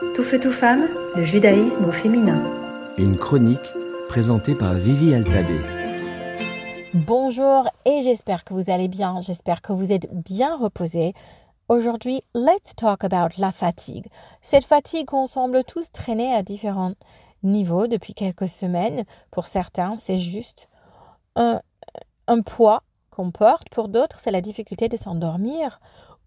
Tout feu, tout femme, le judaïsme au féminin. Une chronique présentée par Vivi Altabé. Bonjour et j'espère que vous allez bien, j'espère que vous êtes bien reposés. Aujourd'hui, let's talk about la fatigue. Cette fatigue qu'on semble tous traîner à différents niveaux depuis quelques semaines. Pour certains, c'est juste un, un poids qu'on porte. Pour d'autres, c'est la difficulté de s'endormir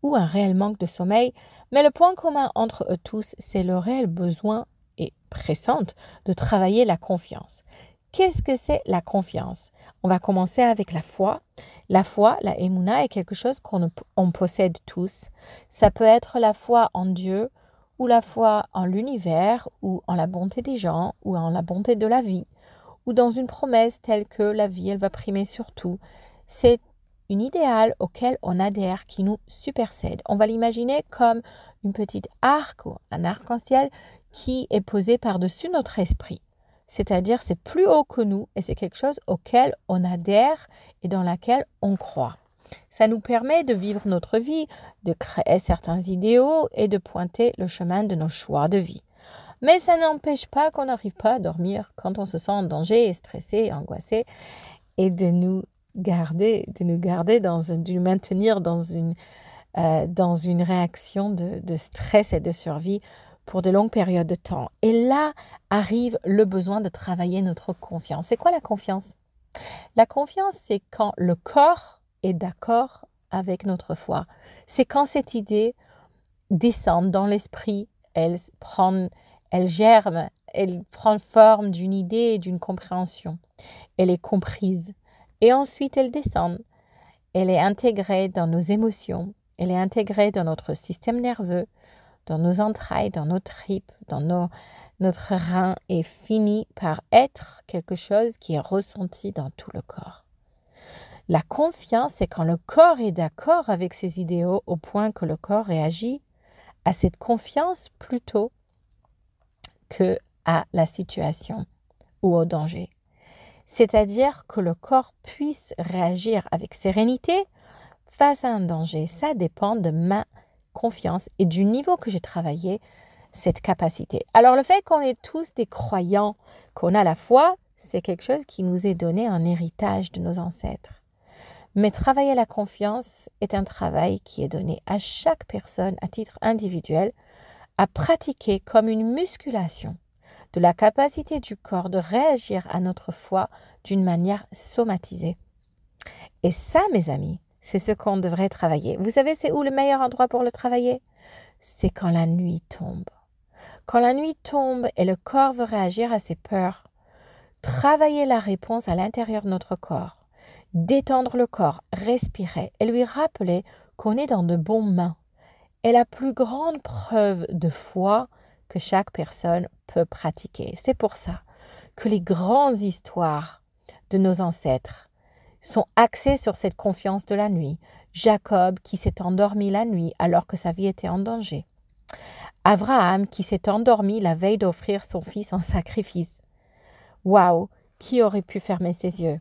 ou un réel manque de sommeil. Mais le point commun entre eux tous, c'est le réel besoin et pressante de travailler la confiance. Qu'est-ce que c'est la confiance? On va commencer avec la foi. La foi, la emuna, est quelque chose qu'on on possède tous. Ça peut être la foi en Dieu, ou la foi en l'univers, ou en la bonté des gens, ou en la bonté de la vie, ou dans une promesse telle que la vie, elle va primer sur tout. C'est une idéal auquel on adhère qui nous supersède. On va l'imaginer comme une petite arc ou un arc-en-ciel qui est posé par-dessus notre esprit c'est-à-dire c'est plus haut que nous et c'est quelque chose auquel on adhère et dans laquelle on croit. Ça nous permet de vivre notre vie, de créer certains idéaux et de pointer le chemin de nos choix de vie. Mais ça n'empêche pas qu'on n'arrive pas à dormir quand on se sent en danger, stressé, angoissé, et de nous garder, de nous garder dans, de nous maintenir dans une, euh, dans une réaction de, de stress et de survie pour de longues périodes de temps. Et là arrive le besoin de travailler notre confiance. C'est quoi la confiance? La confiance, c'est quand le corps est d'accord avec notre foi. C'est quand cette idée descend dans l'esprit, elle prend, elle germe, elle prend forme d'une idée d'une compréhension. Elle est comprise. Et ensuite, elle descend. Elle est intégrée dans nos émotions. Elle est intégrée dans notre système nerveux, dans nos entrailles, dans nos tripes, dans nos, notre rein et finit par être quelque chose qui est ressenti dans tout le corps. La confiance, c'est quand le corps est d'accord avec ses idéaux au point que le corps réagit à cette confiance plutôt que à la situation ou au danger. C'est-à-dire que le corps puisse réagir avec sérénité face à un danger. Ça dépend de ma confiance et du niveau que j'ai travaillé cette capacité. Alors le fait qu'on est tous des croyants, qu'on a la foi, c'est quelque chose qui nous est donné en héritage de nos ancêtres. Mais travailler la confiance est un travail qui est donné à chaque personne à titre individuel à pratiquer comme une musculation de la capacité du corps de réagir à notre foi d'une manière somatisée. Et ça, mes amis, c'est ce qu'on devrait travailler. Vous savez, c'est où le meilleur endroit pour le travailler? C'est quand la nuit tombe. Quand la nuit tombe et le corps veut réagir à ses peurs, travailler la réponse à l'intérieur de notre corps, détendre le corps, respirer et lui rappeler qu'on est dans de bonnes mains est la plus grande preuve de foi que chaque personne peut pratiquer. C'est pour ça que les grandes histoires de nos ancêtres, sont axés sur cette confiance de la nuit. Jacob qui s'est endormi la nuit alors que sa vie était en danger. Abraham qui s'est endormi la veille d'offrir son fils en sacrifice. Waouh, qui aurait pu fermer ses yeux?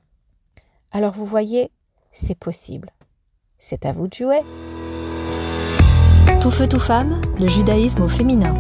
Alors vous voyez, c'est possible. C'est à vous de jouer. Tout feu, tout femme, le judaïsme au féminin.